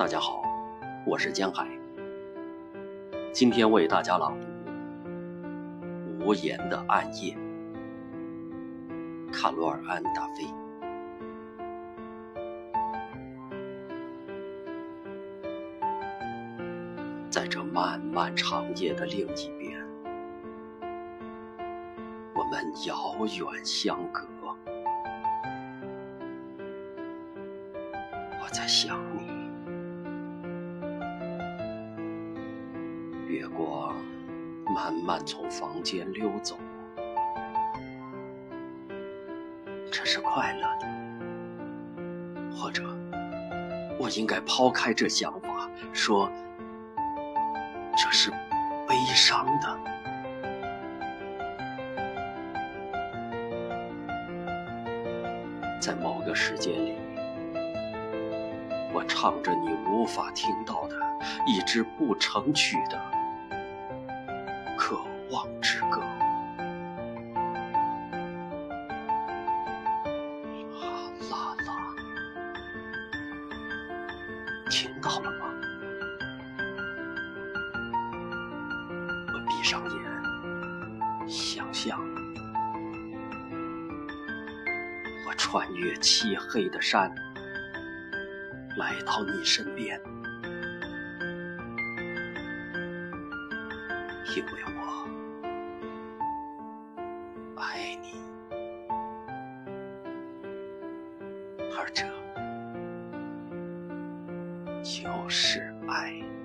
大家好，我是江海。今天为大家朗读《无言的暗夜》，卡罗尔·安达菲。在这漫漫长夜的另一边，我们遥远相隔。我在想月光慢慢从房间溜走，这是快乐的，或者我应该抛开这想法，说这是悲伤的。在某个时间里，我唱着你无法听到的一支不成曲的。望之歌，啦啦啦，听到了吗？我闭上眼，想象我穿越漆黑的山，来到你身边。因为我爱你，而这就是爱。